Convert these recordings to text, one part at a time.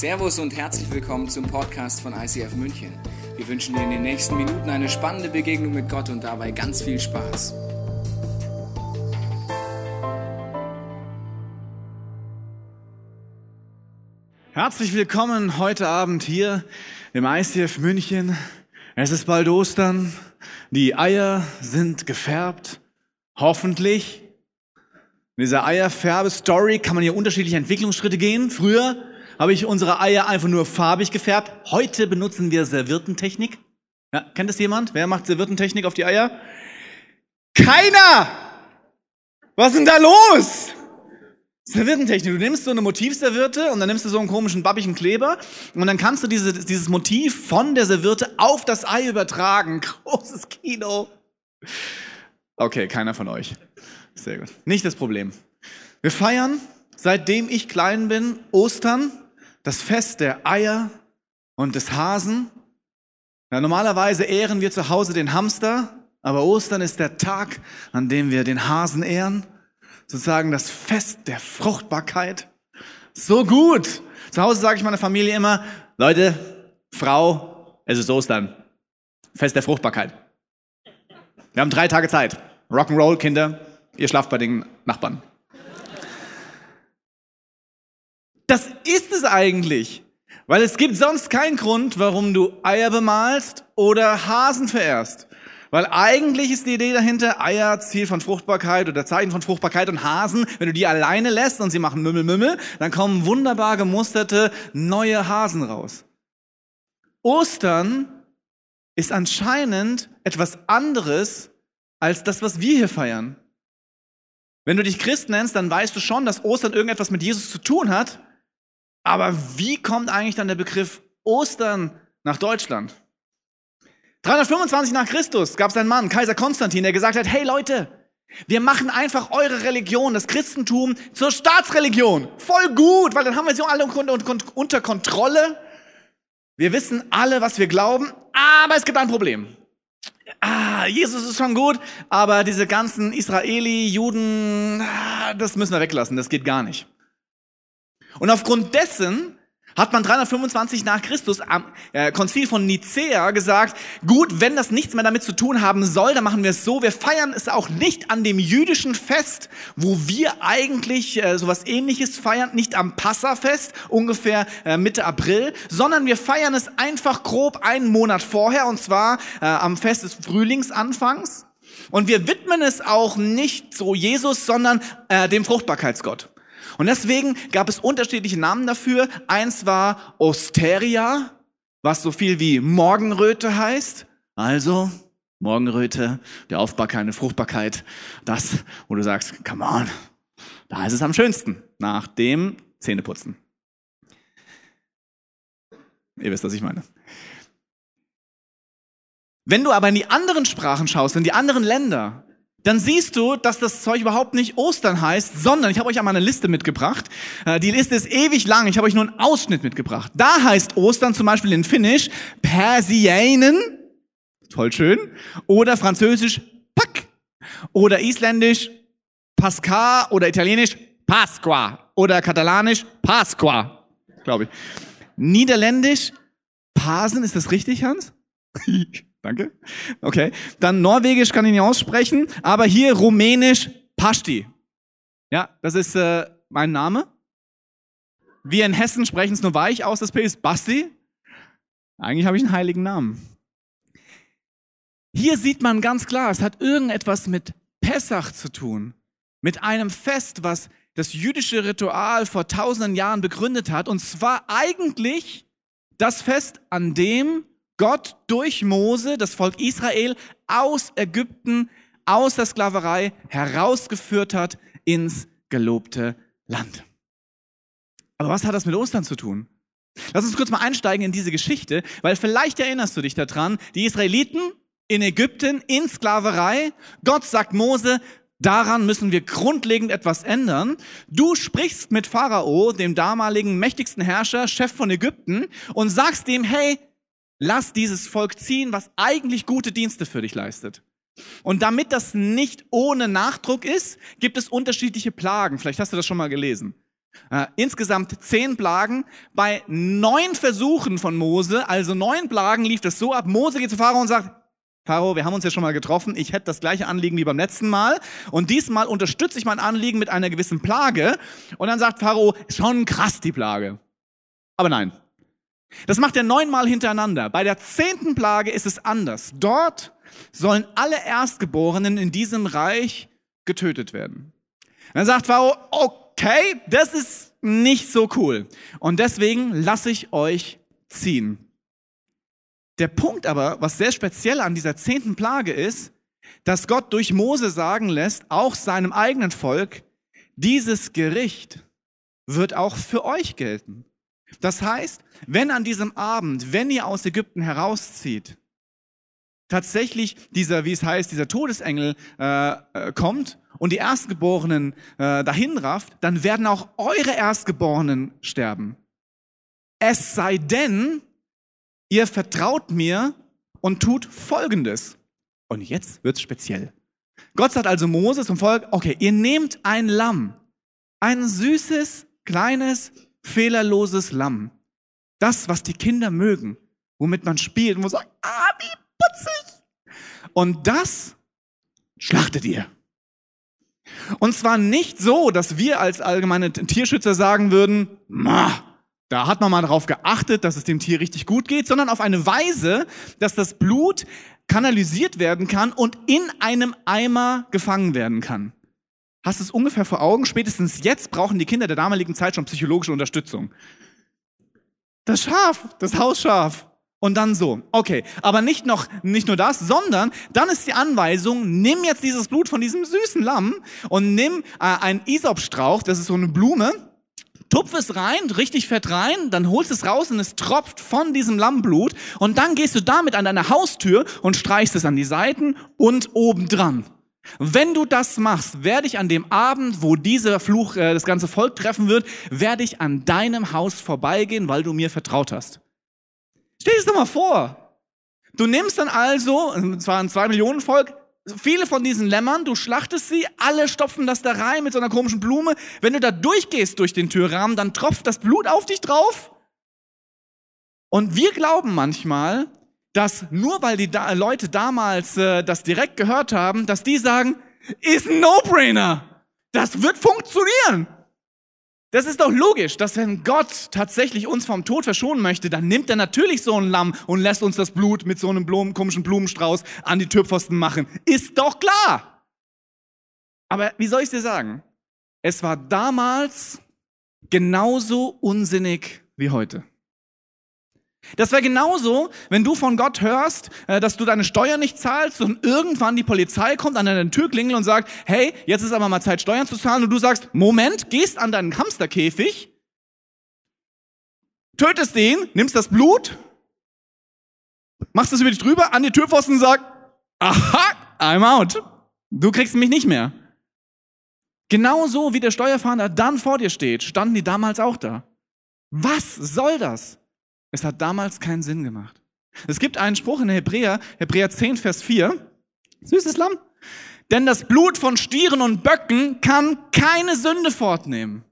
Servus und herzlich willkommen zum Podcast von ICF München. Wir wünschen dir in den nächsten Minuten eine spannende Begegnung mit Gott und dabei ganz viel Spaß. Herzlich willkommen heute Abend hier im ICF München. Es ist bald Ostern. Die Eier sind gefärbt. Hoffentlich. In dieser Eierfärbe-Story kann man hier unterschiedliche Entwicklungsschritte gehen. Früher habe ich unsere Eier einfach nur farbig gefärbt. Heute benutzen wir Serviertentechnik. Ja, kennt das jemand? Wer macht Serviertentechnik auf die Eier? Keiner! Was ist denn da los? Serviertentechnik. Du nimmst so eine Motivservierte und dann nimmst du so einen komischen babbigen Kleber und dann kannst du diese, dieses Motiv von der Serviette auf das Ei übertragen. Großes Kino. Okay, keiner von euch. Sehr gut. Nicht das Problem. Wir feiern, seitdem ich klein bin, Ostern das Fest der Eier und des Hasen. Ja, normalerweise ehren wir zu Hause den Hamster, aber Ostern ist der Tag, an dem wir den Hasen ehren. Sozusagen das Fest der Fruchtbarkeit. So gut. Zu Hause sage ich meiner Familie immer, Leute, Frau, es ist Ostern. Fest der Fruchtbarkeit. Wir haben drei Tage Zeit. Rock'n'Roll, Kinder, ihr schlaft bei den Nachbarn. Das ist es eigentlich. Weil es gibt sonst keinen Grund, warum du Eier bemalst oder Hasen verehrst. Weil eigentlich ist die Idee dahinter, Eier, Ziel von Fruchtbarkeit oder Zeichen von Fruchtbarkeit und Hasen, wenn du die alleine lässt und sie machen Mümmel, Mümmel, dann kommen wunderbar gemusterte neue Hasen raus. Ostern ist anscheinend etwas anderes als das, was wir hier feiern. Wenn du dich Christ nennst, dann weißt du schon, dass Ostern irgendetwas mit Jesus zu tun hat, aber wie kommt eigentlich dann der Begriff Ostern nach Deutschland? 325 nach Christus gab es einen Mann, Kaiser Konstantin, der gesagt hat, hey Leute, wir machen einfach eure Religion, das Christentum, zur Staatsreligion. Voll gut, weil dann haben wir sie alle unter Kontrolle. Wir wissen alle, was wir glauben, aber es gibt ein Problem. Ah, Jesus ist schon gut, aber diese ganzen Israeli, Juden, ah, das müssen wir weglassen, das geht gar nicht. Und aufgrund dessen hat man 325 nach Christus am äh, Konzil von Nicea gesagt, gut, wenn das nichts mehr damit zu tun haben soll, dann machen wir es so, wir feiern es auch nicht an dem jüdischen Fest, wo wir eigentlich äh, sowas ähnliches feiern, nicht am Passafest, ungefähr äh, Mitte April, sondern wir feiern es einfach grob einen Monat vorher, und zwar am Fest des Frühlingsanfangs. Und wir widmen es auch nicht so Jesus, sondern äh, dem Fruchtbarkeitsgott. Und deswegen gab es unterschiedliche Namen dafür. Eins war Osteria, was so viel wie Morgenröte heißt. Also Morgenröte, der Aufbau keine Fruchtbarkeit. Das, wo du sagst, come on, da ist es am schönsten. Nach dem Zähneputzen. Ihr wisst, was ich meine. Wenn du aber in die anderen Sprachen schaust, in die anderen Länder, dann siehst du, dass das Zeug überhaupt nicht Ostern heißt, sondern ich habe euch einmal eine Liste mitgebracht. Äh, die Liste ist ewig lang, ich habe euch nur einen Ausschnitt mitgebracht. Da heißt Ostern zum Beispiel in Finnisch Persianen, toll schön, oder Französisch Pak, oder Isländisch Pasca oder Italienisch Pasqua oder Katalanisch Pasqua, glaube ich. Niederländisch Pasen, ist das richtig, Hans? Danke. Okay. Dann Norwegisch kann ich nicht aussprechen, aber hier Rumänisch Pashti. Ja, das ist äh, mein Name. Wir in Hessen sprechen es nur weich aus, das P ist Basti. Eigentlich habe ich einen heiligen Namen. Hier sieht man ganz klar, es hat irgendetwas mit Pessach zu tun. Mit einem Fest, was das jüdische Ritual vor tausenden Jahren begründet hat. Und zwar eigentlich das Fest, an dem Gott durch Mose das Volk Israel aus Ägypten, aus der Sklaverei herausgeführt hat ins gelobte Land. Aber was hat das mit Ostern zu tun? Lass uns kurz mal einsteigen in diese Geschichte, weil vielleicht erinnerst du dich daran, die Israeliten in Ägypten in Sklaverei. Gott sagt Mose, daran müssen wir grundlegend etwas ändern. Du sprichst mit Pharao, dem damaligen mächtigsten Herrscher, Chef von Ägypten, und sagst ihm, hey, lass dieses Volk ziehen, was eigentlich gute Dienste für dich leistet. Und damit das nicht ohne Nachdruck ist, gibt es unterschiedliche Plagen. Vielleicht hast du das schon mal gelesen. Äh, insgesamt zehn Plagen. Bei neun Versuchen von Mose, also neun Plagen, lief das so ab. Mose geht zu Pharao und sagt, Pharao, wir haben uns ja schon mal getroffen. Ich hätte das gleiche Anliegen wie beim letzten Mal. Und diesmal unterstütze ich mein Anliegen mit einer gewissen Plage. Und dann sagt Pharao, schon krass die Plage. Aber nein. Das macht er neunmal hintereinander. Bei der zehnten Plage ist es anders. Dort sollen alle Erstgeborenen in diesem Reich getötet werden. Dann sagt Pharao, okay, das ist nicht so cool. Und deswegen lasse ich euch ziehen. Der Punkt aber, was sehr speziell an dieser zehnten Plage ist, dass Gott durch Mose sagen lässt, auch seinem eigenen Volk, dieses Gericht wird auch für euch gelten. Das heißt, wenn an diesem Abend, wenn ihr aus Ägypten herauszieht, tatsächlich dieser, wie es heißt, dieser Todesengel äh, äh, kommt und die Erstgeborenen äh, dahin rafft, dann werden auch eure Erstgeborenen sterben. Es sei denn, ihr vertraut mir und tut Folgendes. Und jetzt wird's speziell. Gott sagt also Moses zum Volk, okay, ihr nehmt ein Lamm, ein süßes, kleines, fehlerloses Lamm. Das, was die Kinder mögen, womit man spielt und wo sagt, ah, wie putzig. Und das schlachtet ihr. Und zwar nicht so, dass wir als allgemeine Tierschützer sagen würden, ma, da hat man mal darauf geachtet, dass es dem Tier richtig gut geht, sondern auf eine Weise, dass das Blut kanalisiert werden kann und in einem Eimer gefangen werden kann. Hast du es ungefähr vor Augen? Spätestens jetzt brauchen die Kinder der damaligen Zeit schon psychologische Unterstützung. Das Schaf, das Hausschaf. Und dann so. Okay, aber nicht noch, nicht nur das, sondern dann ist die Anweisung, nimm jetzt dieses Blut von diesem süßen Lamm und nimm äh, einen Isopstrauch, das ist so eine Blume, tupf es rein, richtig fett rein, dann holst es raus und es tropft von diesem Lammblut und dann gehst du damit an deine Haustür und streichst es an die Seiten und oben dran. Wenn du das machst, werde ich an dem Abend, wo dieser Fluch äh, das ganze Volk treffen wird, werde ich an deinem Haus vorbeigehen, weil du mir vertraut hast. Stell dir das doch mal vor. Du nimmst dann also, es war ein zwei Millionen Volk, viele von diesen Lämmern, du schlachtest sie, alle stopfen das da rein mit so einer komischen Blume. Wenn du da durchgehst durch den Türrahmen, dann tropft das Blut auf dich drauf. Und wir glauben manchmal, dass nur weil die da Leute damals äh, das direkt gehört haben, dass die sagen, ist ein No-Brainer. Das wird funktionieren. Das ist doch logisch, dass wenn Gott tatsächlich uns vom Tod verschonen möchte, dann nimmt er natürlich so ein Lamm und lässt uns das Blut mit so einem Blumen, komischen Blumenstrauß an die Türpfosten machen. Ist doch klar. Aber wie soll ich dir sagen? Es war damals genauso unsinnig wie heute. Das wäre genauso, wenn du von Gott hörst, äh, dass du deine Steuern nicht zahlst und irgendwann die Polizei kommt an deine Tür klingelt und sagt, hey, jetzt ist aber mal Zeit, Steuern zu zahlen. Und du sagst, Moment, gehst an deinen Hamsterkäfig, tötest den, nimmst das Blut, machst es über dich drüber, an die Türpfosten und sagst, aha, I'm out. Du kriegst mich nicht mehr. Genauso wie der Steuerfahnder dann vor dir steht, standen die damals auch da. Was soll das? Es hat damals keinen Sinn gemacht. Es gibt einen Spruch in Hebräer, Hebräer 10, Vers 4. Süßes Lamm. Denn das Blut von Stieren und Böcken kann keine Sünde fortnehmen.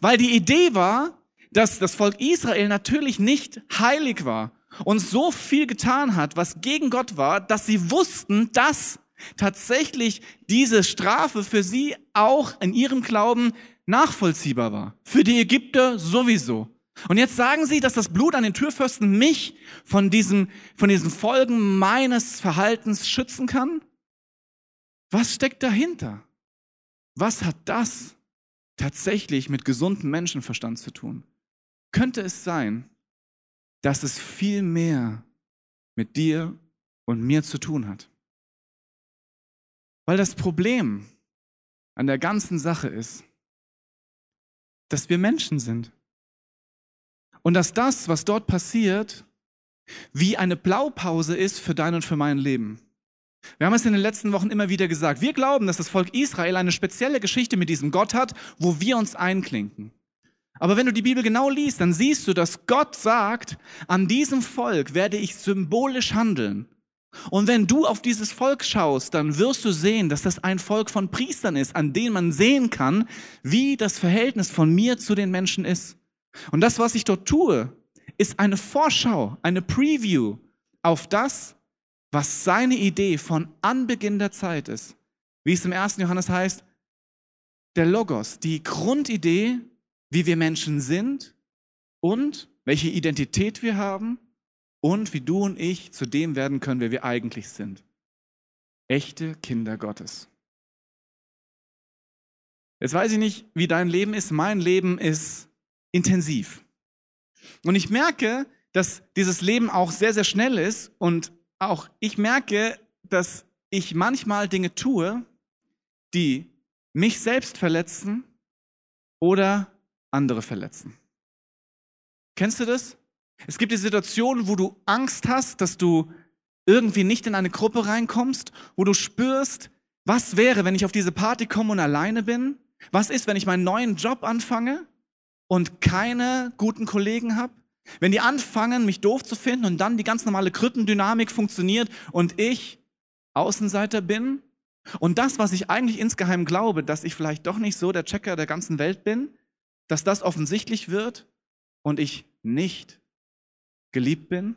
Weil die Idee war, dass das Volk Israel natürlich nicht heilig war und so viel getan hat, was gegen Gott war, dass sie wussten, dass tatsächlich diese Strafe für sie auch in ihrem Glauben nachvollziehbar war. Für die Ägypter sowieso. Und jetzt sagen sie, dass das Blut an den Türfürsten mich von diesen, von diesen Folgen meines Verhaltens schützen kann? Was steckt dahinter? Was hat das tatsächlich mit gesundem Menschenverstand zu tun? Könnte es sein, dass es viel mehr mit dir und mir zu tun hat? Weil das Problem an der ganzen Sache ist, dass wir Menschen sind. Und dass das, was dort passiert, wie eine Blaupause ist für dein und für mein Leben. Wir haben es in den letzten Wochen immer wieder gesagt. Wir glauben, dass das Volk Israel eine spezielle Geschichte mit diesem Gott hat, wo wir uns einklinken. Aber wenn du die Bibel genau liest, dann siehst du, dass Gott sagt, an diesem Volk werde ich symbolisch handeln. Und wenn du auf dieses Volk schaust, dann wirst du sehen, dass das ein Volk von Priestern ist, an denen man sehen kann, wie das Verhältnis von mir zu den Menschen ist. Und das, was ich dort tue, ist eine Vorschau, eine Preview auf das, was seine Idee von Anbeginn der Zeit ist. Wie es im ersten Johannes heißt, der Logos, die Grundidee, wie wir Menschen sind und welche Identität wir haben und wie du und ich zu dem werden können, wer wir eigentlich sind. Echte Kinder Gottes. Jetzt weiß ich nicht, wie dein Leben ist. Mein Leben ist intensiv. Und ich merke, dass dieses Leben auch sehr, sehr schnell ist und auch ich merke, dass ich manchmal Dinge tue, die mich selbst verletzen oder andere verletzen. Kennst du das? Es gibt die Situation, wo du Angst hast, dass du irgendwie nicht in eine Gruppe reinkommst, wo du spürst, was wäre, wenn ich auf diese Party komme und alleine bin? Was ist, wenn ich meinen neuen Job anfange und keine guten Kollegen habe? Wenn die anfangen, mich doof zu finden und dann die ganz normale Krückendynamik funktioniert und ich Außenseiter bin? Und das, was ich eigentlich insgeheim glaube, dass ich vielleicht doch nicht so der Checker der ganzen Welt bin, dass das offensichtlich wird und ich nicht geliebt bin?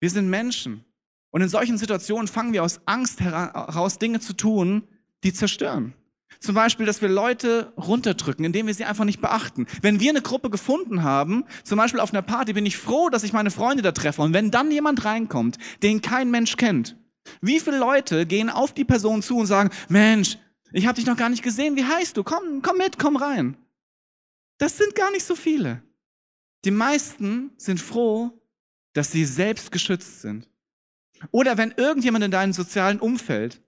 Wir sind Menschen. Und in solchen Situationen fangen wir aus Angst heraus Dinge zu tun, die zerstören. Zum Beispiel, dass wir Leute runterdrücken, indem wir sie einfach nicht beachten. Wenn wir eine Gruppe gefunden haben, zum Beispiel auf einer Party, bin ich froh, dass ich meine Freunde da treffe. Und wenn dann jemand reinkommt, den kein Mensch kennt, wie viele Leute gehen auf die Person zu und sagen, Mensch, ich habe dich noch gar nicht gesehen, wie heißt du? Komm, komm mit, komm rein. Das sind gar nicht so viele. Die meisten sind froh, dass sie selbst geschützt sind. Oder wenn irgendjemand in deinem sozialen Umfeld,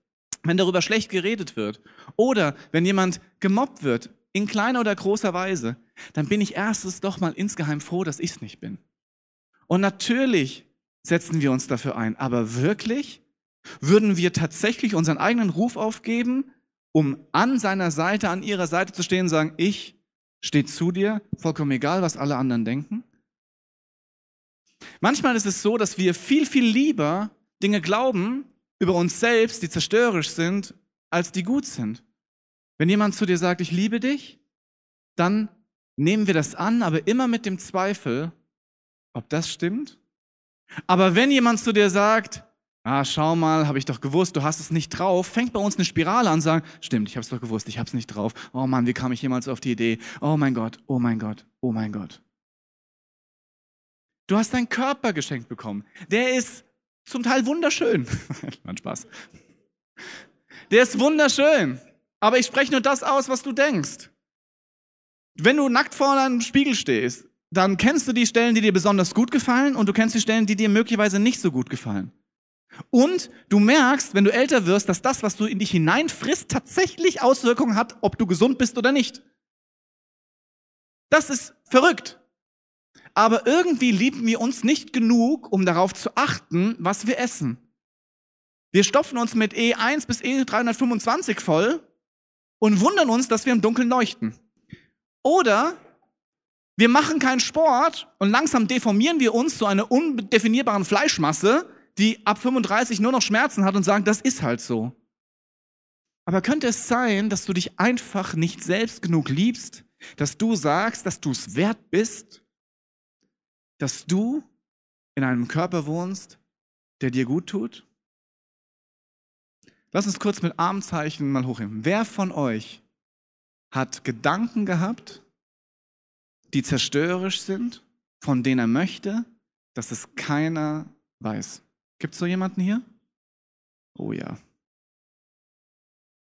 wenn darüber schlecht geredet wird, oder wenn jemand gemobbt wird, in kleiner oder großer Weise, dann bin ich erstens doch mal insgeheim froh, dass ich es nicht bin. Und natürlich setzen wir uns dafür ein, aber wirklich würden wir tatsächlich unseren eigenen Ruf aufgeben, um an seiner Seite, an ihrer Seite zu stehen und sagen, ich steht zu dir, vollkommen egal, was alle anderen denken. Manchmal ist es so, dass wir viel, viel lieber Dinge glauben über uns selbst, die zerstörerisch sind, als die gut sind. Wenn jemand zu dir sagt, ich liebe dich, dann nehmen wir das an, aber immer mit dem Zweifel, ob das stimmt. Aber wenn jemand zu dir sagt, ah, schau mal, habe ich doch gewusst, du hast es nicht drauf, fängt bei uns eine Spirale an, sagen, stimmt, ich habe es doch gewusst, ich habe es nicht drauf. Oh Mann, wie kam ich jemals auf die Idee? Oh mein Gott, oh mein Gott, oh mein Gott. Du hast deinen Körper geschenkt bekommen. Der ist zum Teil wunderschön. Mann Spaß. Der ist wunderschön. Aber ich spreche nur das aus, was du denkst. Wenn du nackt vor einem Spiegel stehst, dann kennst du die Stellen, die dir besonders gut gefallen und du kennst die Stellen, die dir möglicherweise nicht so gut gefallen. Und du merkst, wenn du älter wirst, dass das, was du in dich hineinfrisst, tatsächlich Auswirkungen hat, ob du gesund bist oder nicht. Das ist verrückt. Aber irgendwie lieben wir uns nicht genug, um darauf zu achten, was wir essen. Wir stopfen uns mit E1 bis E325 voll und wundern uns, dass wir im Dunkeln leuchten. Oder wir machen keinen Sport und langsam deformieren wir uns zu einer undefinierbaren Fleischmasse, die ab 35 nur noch Schmerzen hat und sagen, das ist halt so. Aber könnte es sein, dass du dich einfach nicht selbst genug liebst, dass du sagst, dass du es wert bist, dass du in einem Körper wohnst, der dir gut tut? Lass uns kurz mit Armzeichen mal hochheben. Wer von euch hat Gedanken gehabt, die zerstörerisch sind, von denen er möchte, dass es keiner weiß? Gibt es so jemanden hier? Oh ja.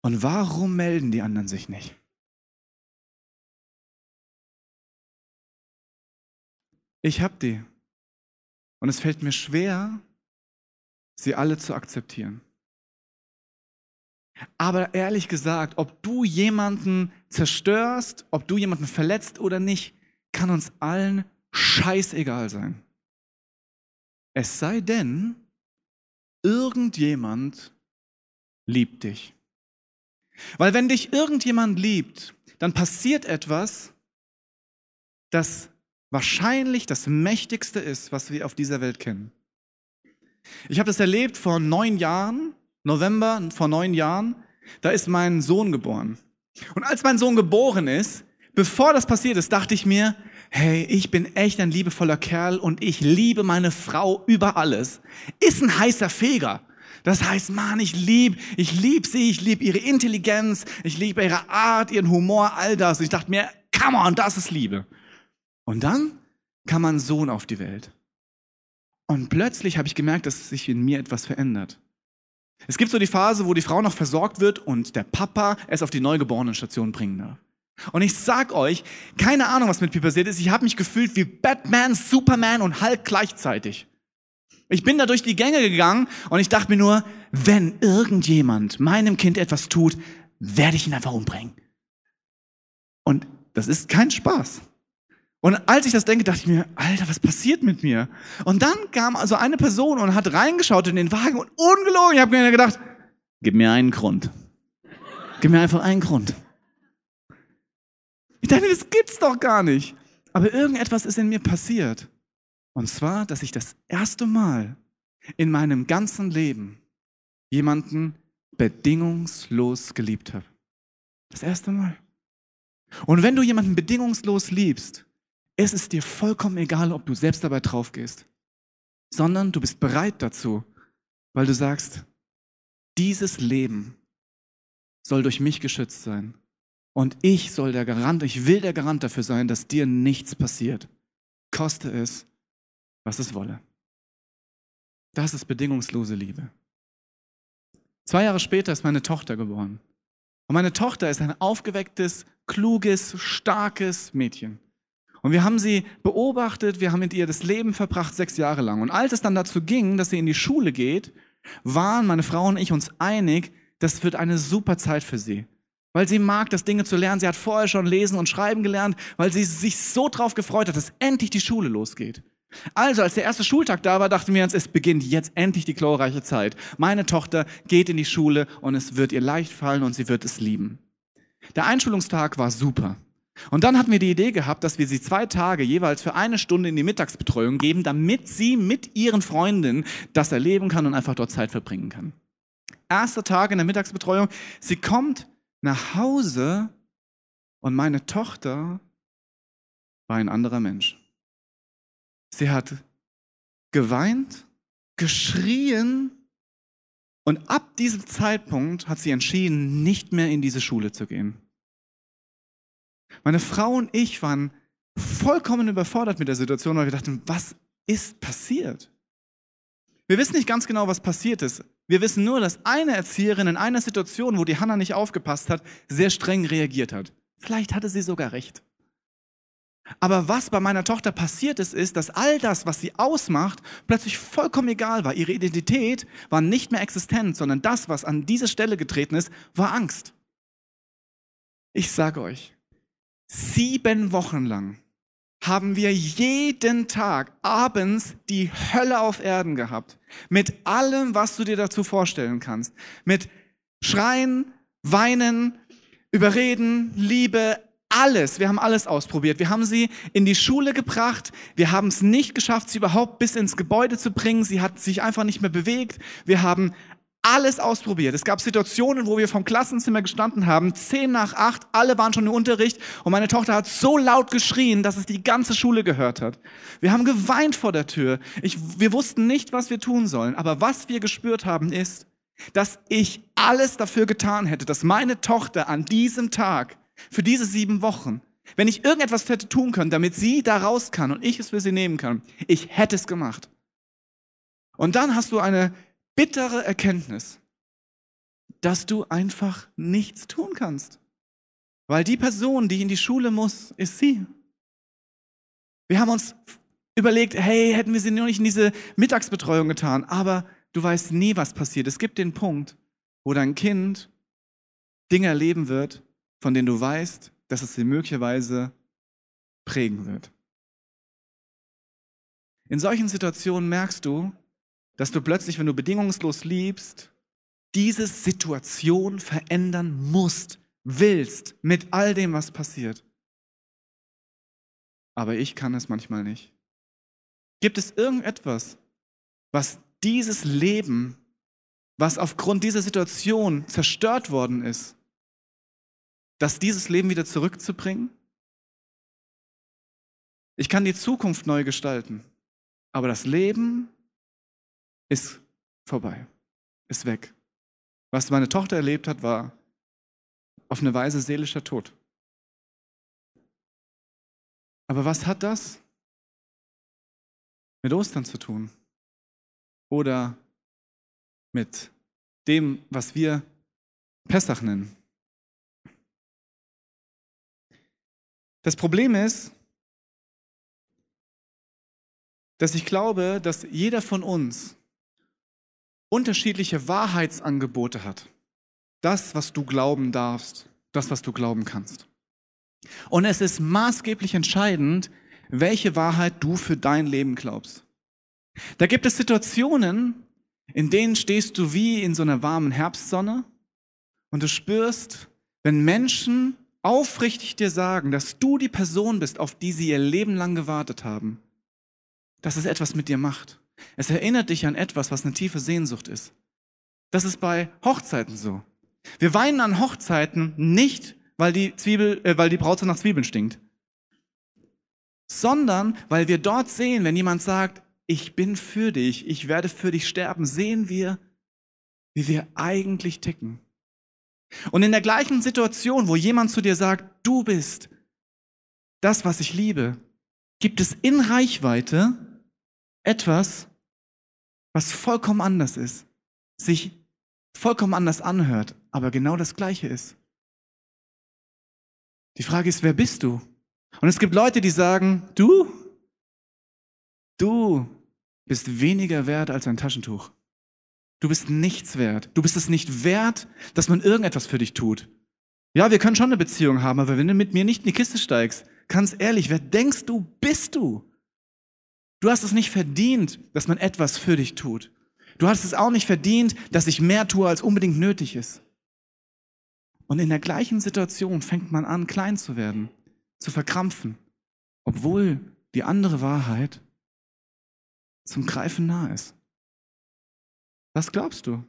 Und warum melden die anderen sich nicht? Ich habe die. Und es fällt mir schwer, sie alle zu akzeptieren. Aber ehrlich gesagt, ob du jemanden zerstörst, ob du jemanden verletzt oder nicht, kann uns allen scheißegal sein. Es sei denn, irgendjemand liebt dich. Weil wenn dich irgendjemand liebt, dann passiert etwas, das wahrscheinlich das Mächtigste ist, was wir auf dieser Welt kennen. Ich habe das erlebt vor neun Jahren, November vor neun Jahren, da ist mein Sohn geboren. Und als mein Sohn geboren ist, bevor das passiert ist, dachte ich mir, hey, ich bin echt ein liebevoller Kerl und ich liebe meine Frau über alles. Ist ein heißer Feger. Das heißt, Mann, ich lieb, ich lieb sie, ich lieb ihre Intelligenz, ich liebe ihre Art, ihren Humor, all das. Und ich dachte mir, come on, das ist Liebe. Und dann kam mein Sohn auf die Welt. Und plötzlich habe ich gemerkt, dass sich in mir etwas verändert. Es gibt so die Phase, wo die Frau noch versorgt wird und der Papa es auf die Neugeborenenstation bringen darf. Und ich sag euch, keine Ahnung, was mit mir passiert ist. Ich habe mich gefühlt wie Batman, Superman und Hulk gleichzeitig. Ich bin da durch die Gänge gegangen und ich dachte mir nur, wenn irgendjemand meinem Kind etwas tut, werde ich ihn einfach umbringen. Und das ist kein Spaß. Und als ich das denke, dachte ich mir, Alter, was passiert mit mir? Und dann kam also eine Person und hat reingeschaut in den Wagen und ungelogen, ich habe mir gedacht, gib mir einen Grund. Gib mir einfach einen Grund. Ich dachte, das gibt's doch gar nicht. Aber irgendetwas ist in mir passiert. Und zwar, dass ich das erste Mal in meinem ganzen Leben jemanden bedingungslos geliebt habe. Das erste Mal. Und wenn du jemanden bedingungslos liebst, ist es dir vollkommen egal, ob du selbst dabei drauf gehst, sondern du bist bereit dazu, weil du sagst, dieses Leben soll durch mich geschützt sein. Und ich soll der Garant, ich will der Garant dafür sein, dass dir nichts passiert. Koste es, was es wolle. Das ist bedingungslose Liebe. Zwei Jahre später ist meine Tochter geboren. Und meine Tochter ist ein aufgewecktes, kluges, starkes Mädchen. Und wir haben sie beobachtet, wir haben mit ihr das Leben verbracht, sechs Jahre lang. Und als es dann dazu ging, dass sie in die Schule geht, waren meine Frau und ich uns einig, das wird eine super Zeit für sie. Weil sie mag, das Dinge zu lernen. Sie hat vorher schon lesen und schreiben gelernt, weil sie sich so drauf gefreut hat, dass endlich die Schule losgeht. Also, als der erste Schultag da war, dachten wir uns, es beginnt jetzt endlich die glorreiche Zeit. Meine Tochter geht in die Schule und es wird ihr leicht fallen und sie wird es lieben. Der Einschulungstag war super. Und dann hatten wir die Idee gehabt, dass wir sie zwei Tage jeweils für eine Stunde in die Mittagsbetreuung geben, damit sie mit ihren Freundinnen das erleben kann und einfach dort Zeit verbringen kann. Erster Tag in der Mittagsbetreuung. Sie kommt nach Hause und meine Tochter war ein anderer Mensch. Sie hat geweint, geschrien und ab diesem Zeitpunkt hat sie entschieden, nicht mehr in diese Schule zu gehen. Meine Frau und ich waren vollkommen überfordert mit der Situation, weil wir dachten, was ist passiert? Wir wissen nicht ganz genau, was passiert ist. Wir wissen nur, dass eine Erzieherin in einer Situation, wo die Hanna nicht aufgepasst hat, sehr streng reagiert hat. Vielleicht hatte sie sogar recht. Aber was bei meiner Tochter passiert ist, ist, dass all das, was sie ausmacht, plötzlich vollkommen egal war. Ihre Identität war nicht mehr existent, sondern das, was an diese Stelle getreten ist, war Angst. Ich sage euch, sieben Wochen lang haben wir jeden Tag abends die Hölle auf Erden gehabt. Mit allem, was du dir dazu vorstellen kannst. Mit Schreien, Weinen, Überreden, Liebe, alles, wir haben alles ausprobiert. Wir haben sie in die Schule gebracht. Wir haben es nicht geschafft, sie überhaupt bis ins Gebäude zu bringen. Sie hat sich einfach nicht mehr bewegt. Wir haben alles ausprobiert. Es gab Situationen, wo wir vom Klassenzimmer gestanden haben, zehn nach acht, alle waren schon im Unterricht und meine Tochter hat so laut geschrien, dass es die ganze Schule gehört hat. Wir haben geweint vor der Tür. Ich, wir wussten nicht, was wir tun sollen, aber was wir gespürt haben ist, dass ich alles dafür getan hätte, dass meine Tochter an diesem Tag, für diese sieben Wochen, wenn ich irgendetwas hätte tun können, damit sie da raus kann und ich es für sie nehmen kann, ich hätte es gemacht. Und dann hast du eine bittere Erkenntnis, dass du einfach nichts tun kannst. Weil die Person, die in die Schule muss, ist sie. Wir haben uns überlegt, hey, hätten wir sie nur nicht in diese Mittagsbetreuung getan, aber du weißt nie, was passiert. Es gibt den Punkt, wo dein Kind Dinge erleben wird, von denen du weißt, dass es sie möglicherweise prägen wird. In solchen Situationen merkst du, dass du plötzlich, wenn du bedingungslos liebst, diese Situation verändern musst, willst, mit all dem, was passiert. Aber ich kann es manchmal nicht. Gibt es irgendetwas, was dieses Leben, was aufgrund dieser Situation zerstört worden ist, dass dieses Leben wieder zurückzubringen? Ich kann die Zukunft neu gestalten, aber das Leben ist vorbei, ist weg. Was meine Tochter erlebt hat, war auf eine Weise seelischer Tod. Aber was hat das mit Ostern zu tun? Oder mit dem, was wir Pessach nennen? Das Problem ist, dass ich glaube, dass jeder von uns unterschiedliche Wahrheitsangebote hat. Das, was du glauben darfst, das, was du glauben kannst. Und es ist maßgeblich entscheidend, welche Wahrheit du für dein Leben glaubst. Da gibt es Situationen, in denen stehst du wie in so einer warmen Herbstsonne und du spürst, wenn Menschen aufrichtig dir sagen, dass du die Person bist, auf die sie ihr Leben lang gewartet haben, dass es etwas mit dir macht. Es erinnert dich an etwas, was eine tiefe Sehnsucht ist. Das ist bei Hochzeiten so. Wir weinen an Hochzeiten nicht, weil die, Zwiebel, äh, weil die Braut so nach Zwiebeln stinkt, sondern weil wir dort sehen, wenn jemand sagt, ich bin für dich, ich werde für dich sterben, sehen wir, wie wir eigentlich ticken. Und in der gleichen Situation, wo jemand zu dir sagt, du bist das, was ich liebe, gibt es in Reichweite etwas, was vollkommen anders ist, sich vollkommen anders anhört, aber genau das gleiche ist. Die Frage ist, wer bist du? Und es gibt Leute, die sagen, du, du bist weniger wert als ein Taschentuch. Du bist nichts wert. Du bist es nicht wert, dass man irgendetwas für dich tut. Ja, wir können schon eine Beziehung haben, aber wenn du mit mir nicht in die Kiste steigst, ganz ehrlich, wer denkst du, bist du? Du hast es nicht verdient, dass man etwas für dich tut. Du hast es auch nicht verdient, dass ich mehr tue, als unbedingt nötig ist. Und in der gleichen Situation fängt man an, klein zu werden, zu verkrampfen, obwohl die andere Wahrheit zum Greifen nah ist. Was glaubst du?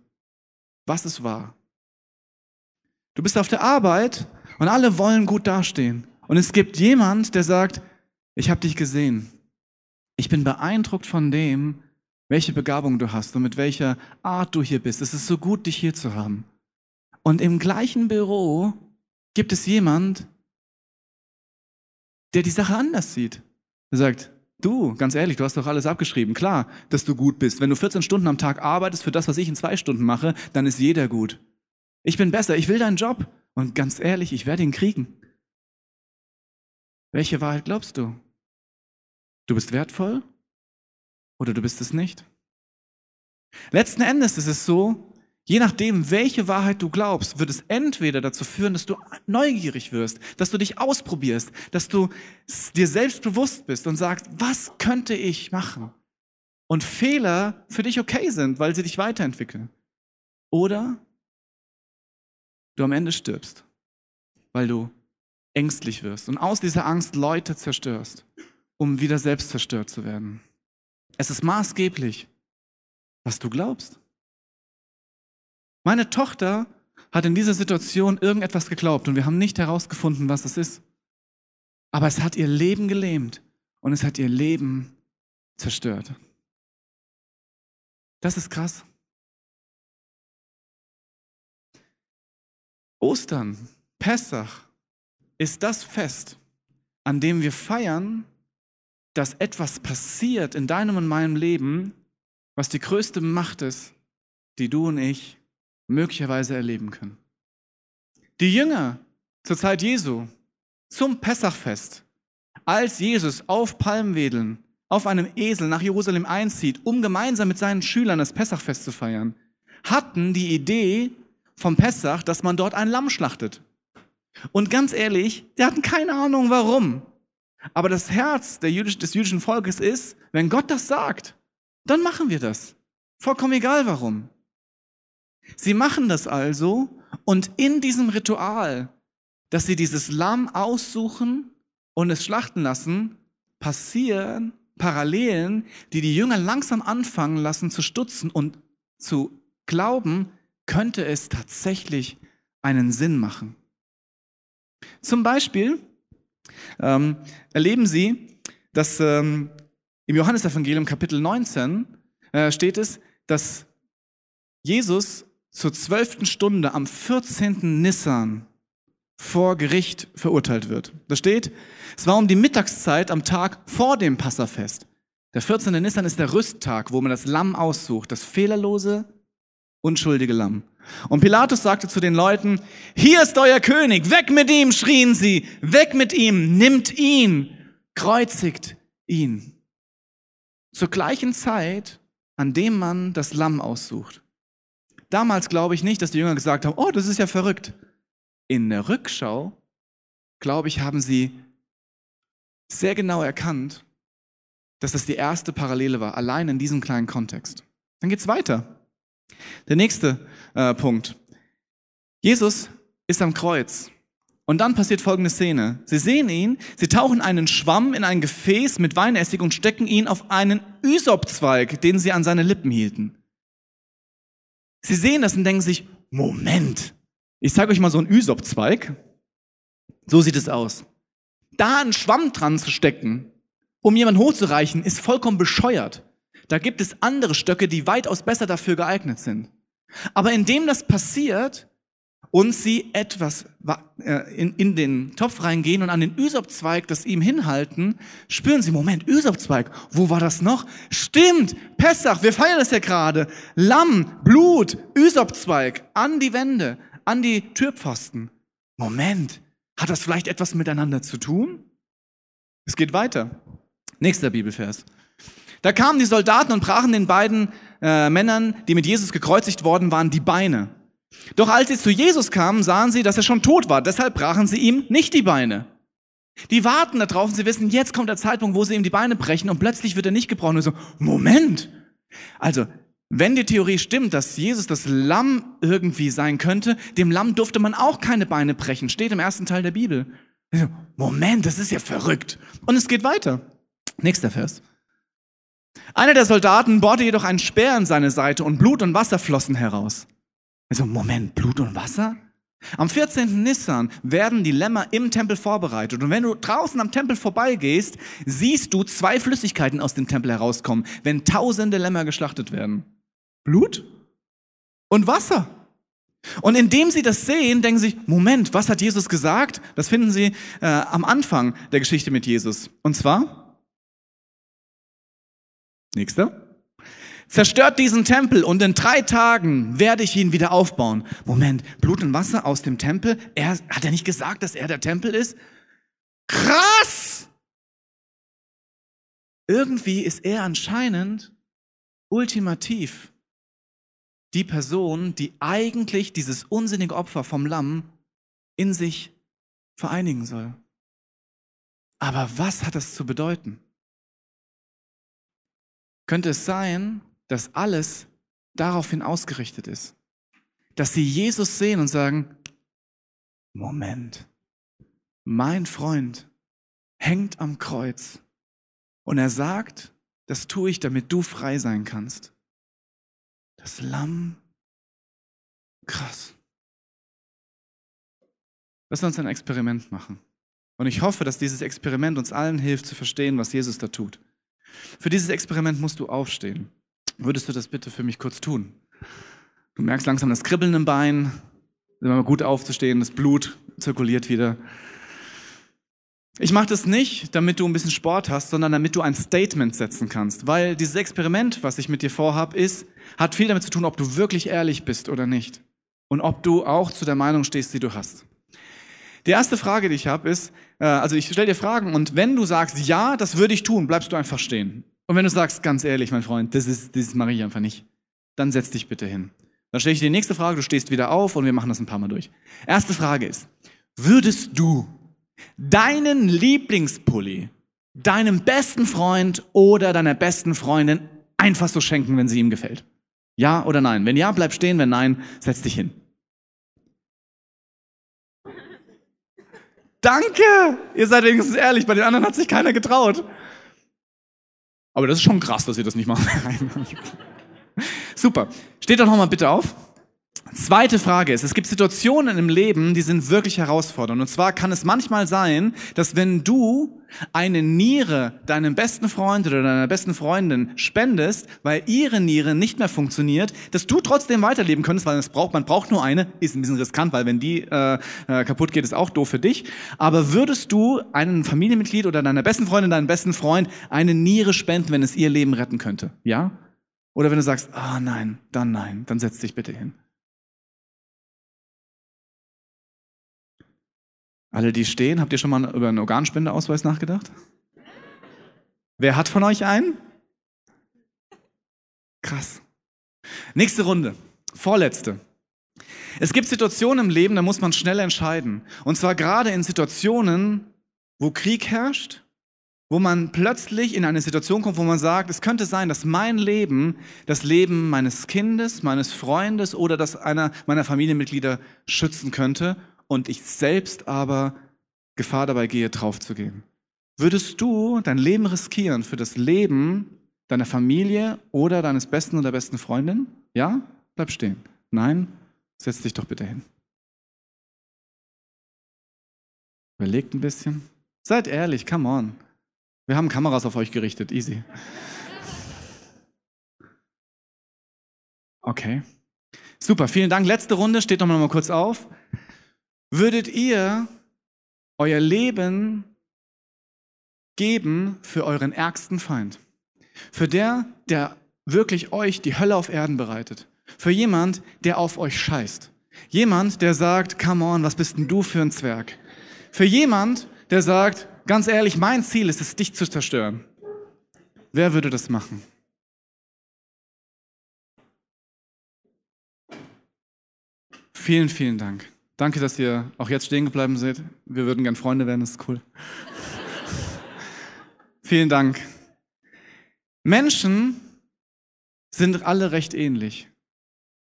Was ist wahr? Du bist auf der Arbeit und alle wollen gut dastehen. Und es gibt jemand, der sagt, ich habe dich gesehen. Ich bin beeindruckt von dem, welche Begabung du hast und mit welcher Art du hier bist. Es ist so gut, dich hier zu haben. Und im gleichen Büro gibt es jemand, der die Sache anders sieht. Er sagt, du, ganz ehrlich, du hast doch alles abgeschrieben. Klar, dass du gut bist. Wenn du 14 Stunden am Tag arbeitest für das, was ich in zwei Stunden mache, dann ist jeder gut. Ich bin besser, ich will deinen Job. Und ganz ehrlich, ich werde ihn kriegen. Welche Wahrheit glaubst du? Du bist wertvoll oder du bist es nicht? Letzten Endes ist es so, je nachdem, welche Wahrheit du glaubst, wird es entweder dazu führen, dass du neugierig wirst, dass du dich ausprobierst, dass du dir selbst bewusst bist und sagst, was könnte ich machen? Und Fehler für dich okay sind, weil sie dich weiterentwickeln. Oder du am Ende stirbst, weil du ängstlich wirst und aus dieser Angst Leute zerstörst um wieder selbst zerstört zu werden. Es ist maßgeblich, was du glaubst. Meine Tochter hat in dieser Situation irgendetwas geglaubt und wir haben nicht herausgefunden, was es ist. Aber es hat ihr Leben gelähmt und es hat ihr Leben zerstört. Das ist krass. Ostern, Pessach, ist das Fest, an dem wir feiern, dass etwas passiert in deinem und meinem Leben, was die größte Macht ist, die du und ich möglicherweise erleben können. Die Jünger zur Zeit Jesu zum Pessachfest, als Jesus auf Palmwedeln auf einem Esel nach Jerusalem einzieht, um gemeinsam mit seinen Schülern das Pessachfest zu feiern, hatten die Idee vom Pessach, dass man dort ein Lamm schlachtet. Und ganz ehrlich, die hatten keine Ahnung warum. Aber das Herz Jüdisch, des jüdischen Volkes ist, wenn Gott das sagt, dann machen wir das. Vollkommen egal warum. Sie machen das also und in diesem Ritual, dass sie dieses Lamm aussuchen und es schlachten lassen, passieren Parallelen, die die Jünger langsam anfangen lassen zu stutzen und zu glauben, könnte es tatsächlich einen Sinn machen. Zum Beispiel ähm, erleben sie, dass ähm, im Johannesevangelium Kapitel 19 äh, steht es, dass Jesus zur zwölften Stunde am 14. Nissan vor Gericht verurteilt wird. Da steht, es war um die Mittagszeit am Tag vor dem Passafest. Der 14. Nissan ist der Rüsttag, wo man das Lamm aussucht, das fehlerlose, unschuldige Lamm. Und Pilatus sagte zu den Leuten, hier ist euer König, weg mit ihm, schrien sie, weg mit ihm, nimmt ihn, kreuzigt ihn. Zur gleichen Zeit, an dem man das Lamm aussucht. Damals glaube ich nicht, dass die Jünger gesagt haben, oh, das ist ja verrückt. In der Rückschau, glaube ich, haben sie sehr genau erkannt, dass das die erste Parallele war, allein in diesem kleinen Kontext. Dann geht's weiter. Der nächste äh, Punkt. Jesus ist am Kreuz. Und dann passiert folgende Szene. Sie sehen ihn, sie tauchen einen Schwamm in ein Gefäß mit Weinessig und stecken ihn auf einen Ysopzweig, den sie an seine Lippen hielten. Sie sehen das und denken sich, Moment, ich zeige euch mal so einen Ysopzweig. So sieht es aus. Da einen Schwamm dran zu stecken, um jemanden hochzureichen, ist vollkommen bescheuert. Da gibt es andere Stöcke, die weitaus besser dafür geeignet sind. Aber indem das passiert und sie etwas äh, in, den Topf reingehen und an den Ysopzweig das ihm hinhalten, spüren sie, Moment, Ysopzweig, wo war das noch? Stimmt, Pessach, wir feiern das ja gerade. Lamm, Blut, Ysopzweig, an die Wände, an die Türpfosten. Moment, hat das vielleicht etwas miteinander zu tun? Es geht weiter. Nächster Bibelvers. Da kamen die Soldaten und brachen den beiden äh, Männern, die mit Jesus gekreuzigt worden waren, die Beine. Doch als sie zu Jesus kamen, sahen sie, dass er schon tot war. Deshalb brachen sie ihm nicht die Beine. Die warten darauf und sie wissen, jetzt kommt der Zeitpunkt, wo sie ihm die Beine brechen und plötzlich wird er nicht gebrochen. Und so, Moment! Also, wenn die Theorie stimmt, dass Jesus das Lamm irgendwie sein könnte, dem Lamm durfte man auch keine Beine brechen. Steht im ersten Teil der Bibel. Moment, das ist ja verrückt. Und es geht weiter. Nächster Vers. Einer der Soldaten bohrte jedoch einen Speer in seine Seite und Blut und Wasser flossen heraus. Also, Moment, Blut und Wasser? Am 14. Nissan werden die Lämmer im Tempel vorbereitet. Und wenn du draußen am Tempel vorbeigehst, siehst du zwei Flüssigkeiten aus dem Tempel herauskommen, wenn tausende Lämmer geschlachtet werden. Blut und Wasser. Und indem sie das sehen, denken sie, Moment, was hat Jesus gesagt? Das finden sie äh, am Anfang der Geschichte mit Jesus. Und zwar, nächster. Zerstört diesen Tempel und in drei Tagen werde ich ihn wieder aufbauen. Moment, Blut und Wasser aus dem Tempel? Er, hat er nicht gesagt, dass er der Tempel ist? Krass! Irgendwie ist er anscheinend ultimativ die Person, die eigentlich dieses unsinnige Opfer vom Lamm in sich vereinigen soll. Aber was hat das zu bedeuten? Könnte es sein, dass alles daraufhin ausgerichtet ist. Dass sie Jesus sehen und sagen, Moment, mein Freund hängt am Kreuz und er sagt, das tue ich, damit du frei sein kannst. Das Lamm, krass. Lass uns ein Experiment machen. Und ich hoffe, dass dieses Experiment uns allen hilft zu verstehen, was Jesus da tut. Für dieses Experiment musst du aufstehen. Würdest du das bitte für mich kurz tun? Du merkst langsam das Kribbeln im Bein, immer gut aufzustehen, das Blut zirkuliert wieder. Ich mache das nicht, damit du ein bisschen Sport hast, sondern damit du ein Statement setzen kannst. Weil dieses Experiment, was ich mit dir vorhab, ist, hat viel damit zu tun, ob du wirklich ehrlich bist oder nicht. Und ob du auch zu der Meinung stehst, die du hast. Die erste Frage, die ich habe, ist, äh, also ich stelle dir Fragen und wenn du sagst, ja, das würde ich tun, bleibst du einfach stehen. Und wenn du sagst, ganz ehrlich, mein Freund, das ist, das mache ich einfach nicht, dann setz dich bitte hin. Dann stelle ich dir die nächste Frage, du stehst wieder auf und wir machen das ein paar Mal durch. Erste Frage ist, würdest du deinen Lieblingspulli deinem besten Freund oder deiner besten Freundin einfach so schenken, wenn sie ihm gefällt? Ja oder nein? Wenn ja, bleib stehen, wenn nein, setz dich hin. Danke! Ihr seid wenigstens ehrlich, bei den anderen hat sich keiner getraut. Aber das ist schon krass, dass ihr das nicht macht. Super. Steht doch nochmal bitte auf. Zweite Frage ist, es gibt Situationen im Leben, die sind wirklich herausfordernd. Und zwar kann es manchmal sein, dass wenn du eine Niere deinem besten Freund oder deiner besten Freundin spendest, weil ihre Niere nicht mehr funktioniert, dass du trotzdem weiterleben könntest, weil es braucht, man braucht nur eine, ist ein bisschen riskant, weil wenn die äh, äh, kaputt geht, ist auch doof für dich. Aber würdest du einem Familienmitglied oder deiner besten Freundin, deinem besten Freund eine Niere spenden, wenn es ihr Leben retten könnte? Ja? Oder wenn du sagst, ah oh nein, dann nein, dann setz dich bitte hin. Alle, die stehen, habt ihr schon mal über einen Organspendeausweis nachgedacht? Wer hat von euch einen? Krass. Nächste Runde. Vorletzte. Es gibt Situationen im Leben, da muss man schnell entscheiden. Und zwar gerade in Situationen, wo Krieg herrscht, wo man plötzlich in eine Situation kommt, wo man sagt, es könnte sein, dass mein Leben das Leben meines Kindes, meines Freundes oder das einer meiner Familienmitglieder schützen könnte und ich selbst aber Gefahr dabei gehe, draufzugehen. Würdest du dein Leben riskieren für das Leben deiner Familie oder deines besten oder besten Freundin? Ja? Bleib stehen. Nein? Setz dich doch bitte hin. Überlegt ein bisschen. Seid ehrlich, come on. Wir haben Kameras auf euch gerichtet, easy. Okay. Super, vielen Dank. Letzte Runde, steht doch mal kurz auf. Würdet ihr euer Leben geben für euren ärgsten Feind? Für der, der wirklich euch die Hölle auf Erden bereitet? Für jemand, der auf euch scheißt? Jemand, der sagt, come on, was bist denn du für ein Zwerg? Für jemand, der sagt, ganz ehrlich, mein Ziel ist es, dich zu zerstören. Wer würde das machen? Vielen, vielen Dank. Danke, dass ihr auch jetzt stehen geblieben seid. Wir würden gern Freunde werden, das ist cool. Vielen Dank. Menschen sind alle recht ähnlich.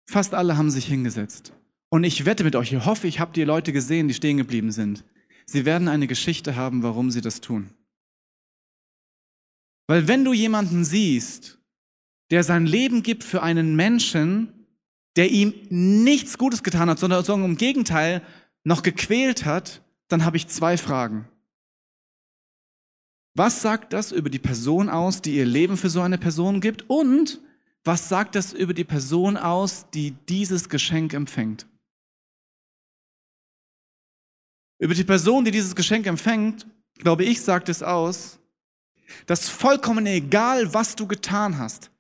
Fast alle haben sich hingesetzt. Und ich wette mit euch, ich hoffe, ich habe die Leute gesehen, die stehen geblieben sind. Sie werden eine Geschichte haben, warum sie das tun. Weil wenn du jemanden siehst, der sein Leben gibt für einen Menschen, der ihm nichts Gutes getan hat, sondern, im Gegenteil noch gequält hat, dann habe ich zwei Fragen. Was sagt das über die Person aus, die ihr Leben für so eine Person gibt? Und was sagt das über die Person aus, die dieses Geschenk empfängt? Über die Person, die dieses Geschenk empfängt, glaube ich, sagt es aus, dass vollkommen egal, was du getan hast,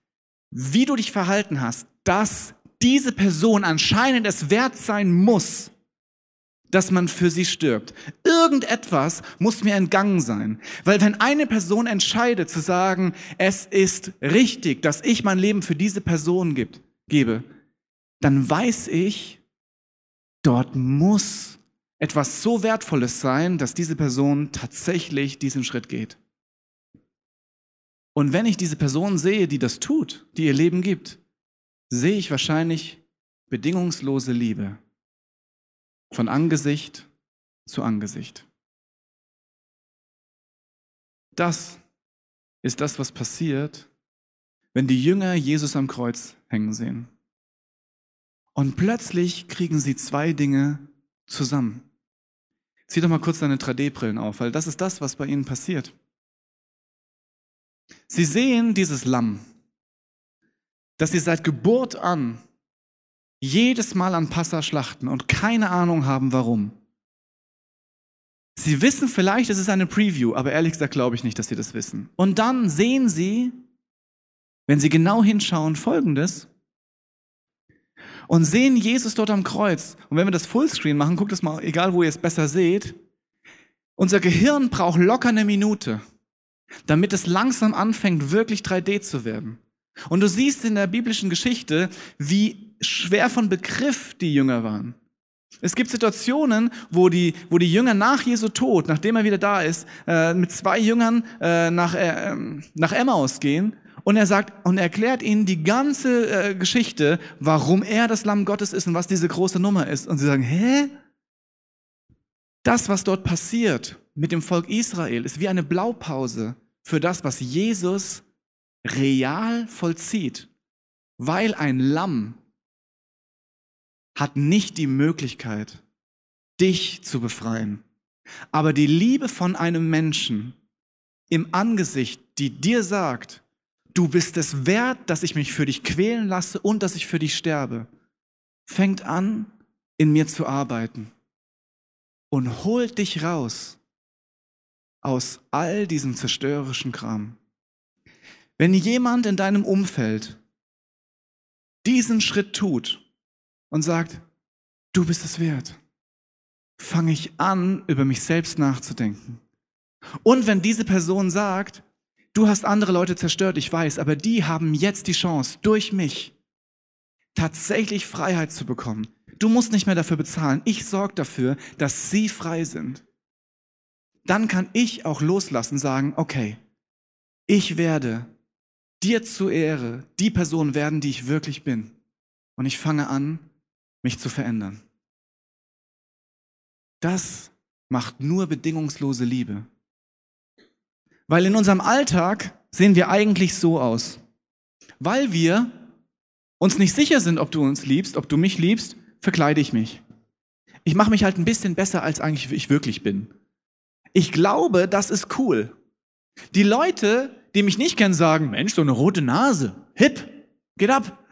wie du dich verhalten hast, das diese Person anscheinend es wert sein muss, dass man für sie stirbt. Irgendetwas muss mir entgangen sein. Weil wenn eine Person entscheidet zu sagen, es ist richtig, dass ich mein Leben für diese Person gibt, gebe, dann weiß ich, dort muss etwas so Wertvolles sein, dass diese Person tatsächlich diesen Schritt geht. Und wenn ich diese Person sehe, die das tut, die ihr Leben gibt, sehe ich wahrscheinlich bedingungslose Liebe von Angesicht zu Angesicht. Das ist das, was passiert, wenn die Jünger Jesus am Kreuz hängen sehen. Und plötzlich kriegen sie zwei Dinge zusammen. Zieh doch mal kurz deine 3D-Brillen auf, weil das ist das, was bei ihnen passiert. Sie sehen dieses Lamm, dass sie seit Geburt an jedes Mal an Passa schlachten und keine Ahnung haben, warum. Sie wissen vielleicht, es ist eine Preview, aber ehrlich gesagt glaube ich nicht, dass sie das wissen. Und dann sehen sie, wenn sie genau hinschauen, Folgendes. Und sehen Jesus dort am Kreuz. Und wenn wir das Fullscreen machen, guckt es mal, egal wo ihr es besser seht, unser Gehirn braucht locker eine Minute, damit es langsam anfängt, wirklich 3D zu werden. Und du siehst in der biblischen Geschichte, wie schwer von Begriff die Jünger waren. Es gibt Situationen, wo die, wo die Jünger nach Jesu Tod, nachdem er wieder da ist, äh, mit zwei Jüngern äh, nach, äh, nach Emmaus gehen und er sagt und er erklärt ihnen die ganze äh, Geschichte, warum er das Lamm Gottes ist und was diese große Nummer ist. Und sie sagen, hä? Das, was dort passiert mit dem Volk Israel, ist wie eine Blaupause für das, was Jesus real vollzieht, weil ein Lamm hat nicht die Möglichkeit, dich zu befreien. Aber die Liebe von einem Menschen im Angesicht, die dir sagt, du bist es wert, dass ich mich für dich quälen lasse und dass ich für dich sterbe, fängt an, in mir zu arbeiten und holt dich raus aus all diesem zerstörerischen Kram. Wenn jemand in deinem Umfeld diesen Schritt tut und sagt, du bist es wert, fange ich an, über mich selbst nachzudenken. Und wenn diese Person sagt, du hast andere Leute zerstört, ich weiß, aber die haben jetzt die Chance, durch mich tatsächlich Freiheit zu bekommen. Du musst nicht mehr dafür bezahlen. Ich sorge dafür, dass sie frei sind. Dann kann ich auch loslassen, sagen, okay, ich werde dir zur Ehre die Person werden, die ich wirklich bin. Und ich fange an, mich zu verändern. Das macht nur bedingungslose Liebe. Weil in unserem Alltag sehen wir eigentlich so aus. Weil wir uns nicht sicher sind, ob du uns liebst, ob du mich liebst, verkleide ich mich. Ich mache mich halt ein bisschen besser, als eigentlich ich wirklich bin. Ich glaube, das ist cool. Die Leute, die mich nicht kennen, sagen, Mensch, so eine rote Nase, hip, geht ab.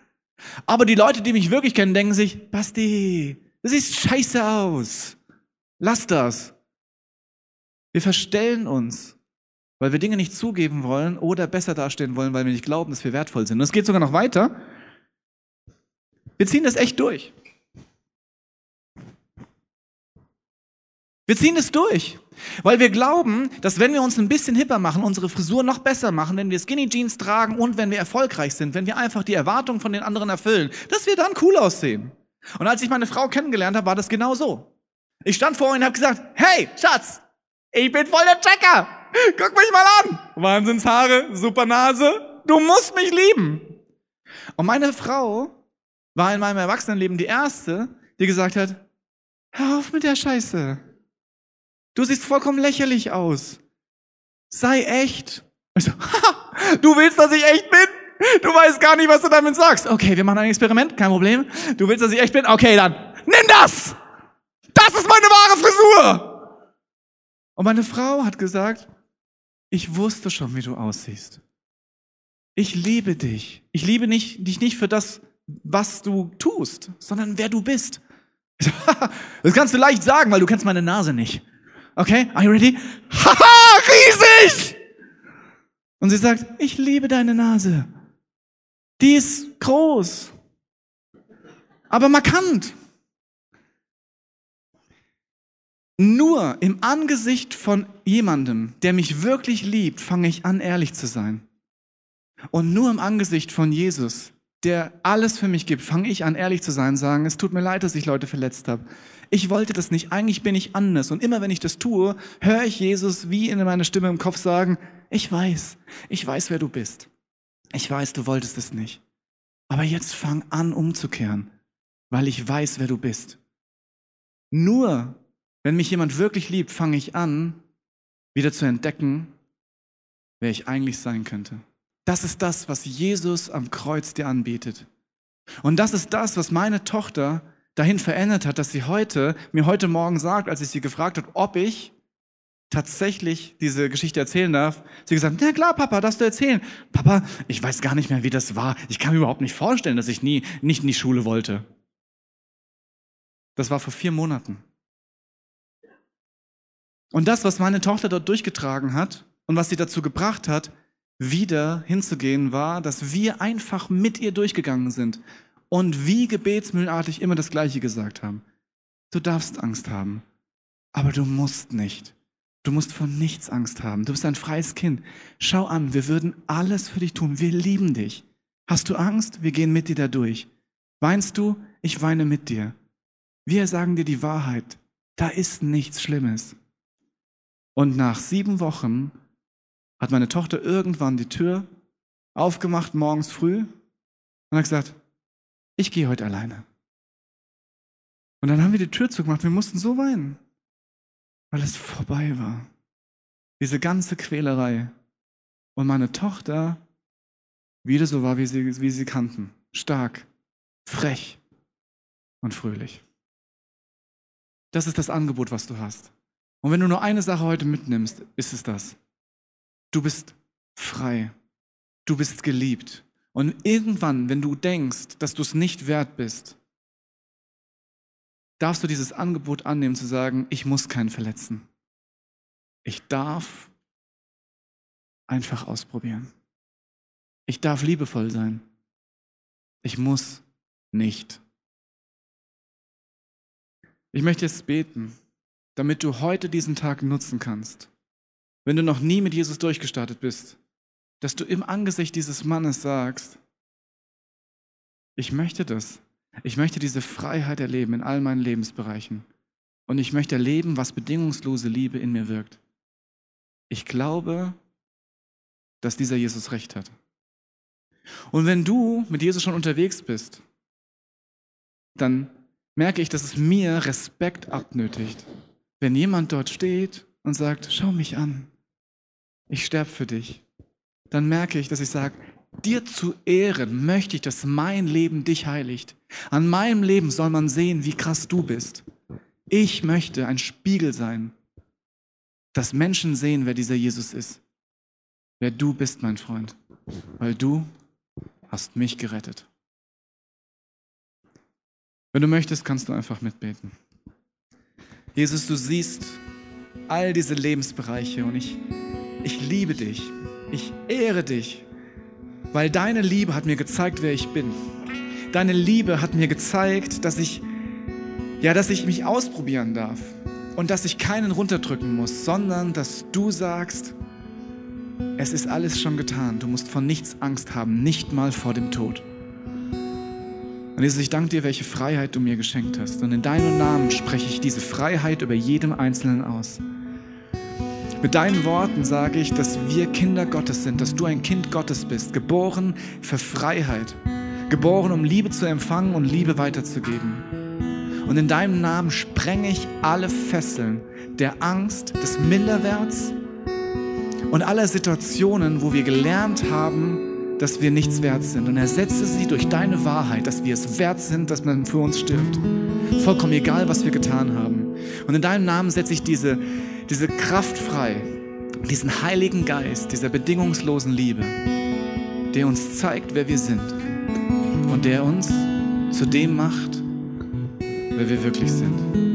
Aber die Leute, die mich wirklich kennen, denken sich, Basti, das sieht scheiße aus. Lass das. Wir verstellen uns, weil wir Dinge nicht zugeben wollen oder besser dastehen wollen, weil wir nicht glauben, dass wir wertvoll sind. Und es geht sogar noch weiter. Wir ziehen das echt durch. Wir ziehen es durch, weil wir glauben, dass wenn wir uns ein bisschen hipper machen, unsere Frisur noch besser machen, wenn wir Skinny Jeans tragen und wenn wir erfolgreich sind, wenn wir einfach die Erwartungen von den anderen erfüllen, dass wir dann cool aussehen. Und als ich meine Frau kennengelernt habe, war das genau so. Ich stand vor ihr und habe gesagt, hey, Schatz, ich bin voll der Checker. Guck mich mal an. Wahnsinnshaare, super Nase. Du musst mich lieben. Und meine Frau war in meinem Erwachsenenleben die erste, die gesagt hat, hör auf mit der Scheiße. Du siehst vollkommen lächerlich aus. Sei echt. So, du willst, dass ich echt bin? Du weißt gar nicht, was du damit sagst. Okay, wir machen ein Experiment, kein Problem. Du willst, dass ich echt bin? Okay, dann nimm das! Das ist meine wahre Frisur! Und meine Frau hat gesagt, ich wusste schon, wie du aussiehst. Ich liebe dich. Ich liebe nicht, dich nicht für das, was du tust, sondern wer du bist. Das kannst du leicht sagen, weil du kennst meine Nase nicht. Okay, are you ready? Haha, riesig! Und sie sagt, ich liebe deine Nase. Die ist groß, aber markant. Nur im Angesicht von jemandem, der mich wirklich liebt, fange ich an, ehrlich zu sein. Und nur im Angesicht von Jesus, der alles für mich gibt, fange ich an, ehrlich zu sein, sagen, es tut mir leid, dass ich Leute verletzt habe. Ich wollte das nicht, eigentlich bin ich anders. Und immer wenn ich das tue, höre ich Jesus wie in meiner Stimme im Kopf sagen, ich weiß, ich weiß, wer du bist. Ich weiß, du wolltest es nicht. Aber jetzt fang an umzukehren, weil ich weiß, wer du bist. Nur wenn mich jemand wirklich liebt, fange ich an, wieder zu entdecken, wer ich eigentlich sein könnte. Das ist das, was Jesus am Kreuz dir anbietet. Und das ist das, was meine Tochter dahin verändert hat, dass sie heute, mir heute Morgen sagt, als ich sie gefragt habe, ob ich tatsächlich diese Geschichte erzählen darf, sie gesagt, na klar, Papa, darfst du erzählen. Papa, ich weiß gar nicht mehr, wie das war. Ich kann mir überhaupt nicht vorstellen, dass ich nie nicht in die Schule wollte. Das war vor vier Monaten. Und das, was meine Tochter dort durchgetragen hat und was sie dazu gebracht hat, wieder hinzugehen, war, dass wir einfach mit ihr durchgegangen sind und wie gebetsmühlenartig immer das Gleiche gesagt haben. Du darfst Angst haben, aber du musst nicht. Du musst von nichts Angst haben. Du bist ein freies Kind. Schau an, wir würden alles für dich tun. Wir lieben dich. Hast du Angst? Wir gehen mit dir da durch. Weinst du? Ich weine mit dir. Wir sagen dir die Wahrheit. Da ist nichts Schlimmes. Und nach sieben Wochen hat meine Tochter irgendwann die Tür aufgemacht, morgens früh, und hat gesagt, ich gehe heute alleine. Und dann haben wir die Tür zugemacht. Wir mussten so weinen, weil es vorbei war. Diese ganze Quälerei. Und meine Tochter wieder so war, wie sie, wie sie kannten. Stark, frech und fröhlich. Das ist das Angebot, was du hast. Und wenn du nur eine Sache heute mitnimmst, ist es das. Du bist frei. Du bist geliebt. Und irgendwann, wenn du denkst, dass du es nicht wert bist, darfst du dieses Angebot annehmen zu sagen, ich muss keinen verletzen. Ich darf einfach ausprobieren. Ich darf liebevoll sein. Ich muss nicht. Ich möchte jetzt beten, damit du heute diesen Tag nutzen kannst. Wenn du noch nie mit Jesus durchgestartet bist, dass du im Angesicht dieses Mannes sagst, ich möchte das. Ich möchte diese Freiheit erleben in all meinen Lebensbereichen. Und ich möchte erleben, was bedingungslose Liebe in mir wirkt. Ich glaube, dass dieser Jesus recht hat. Und wenn du mit Jesus schon unterwegs bist, dann merke ich, dass es mir Respekt abnötigt, wenn jemand dort steht und sagt, schau mich an, ich sterbe für dich. Dann merke ich, dass ich sage, dir zu ehren möchte ich, dass mein Leben dich heiligt. An meinem Leben soll man sehen, wie krass du bist. Ich möchte ein Spiegel sein, dass Menschen sehen, wer dieser Jesus ist. Wer du bist, mein Freund. Weil du hast mich gerettet. Wenn du möchtest, kannst du einfach mitbeten. Jesus, du siehst all diese Lebensbereiche und ich, ich liebe dich. Ich ehre dich weil deine Liebe hat mir gezeigt, wer ich bin. Deine Liebe hat mir gezeigt, dass ich, ja, dass ich mich ausprobieren darf und dass ich keinen runterdrücken muss, sondern dass du sagst, es ist alles schon getan. Du musst vor nichts Angst haben, nicht mal vor dem Tod. Und Jesus, ich danke dir, welche Freiheit du mir geschenkt hast. Und in deinem Namen spreche ich diese Freiheit über jedem Einzelnen aus. Mit deinen Worten sage ich, dass wir Kinder Gottes sind, dass du ein Kind Gottes bist, geboren für Freiheit, geboren, um Liebe zu empfangen und Liebe weiterzugeben. Und in deinem Namen sprenge ich alle Fesseln der Angst, des Minderwerts und aller Situationen, wo wir gelernt haben, dass wir nichts wert sind. Und ersetze sie durch deine Wahrheit, dass wir es wert sind, dass man für uns stirbt. Vollkommen egal, was wir getan haben. Und in deinem Namen setze ich diese diese Kraft frei, diesen Heiligen Geist, dieser bedingungslosen Liebe, der uns zeigt, wer wir sind und der uns zu dem macht, wer wir wirklich sind.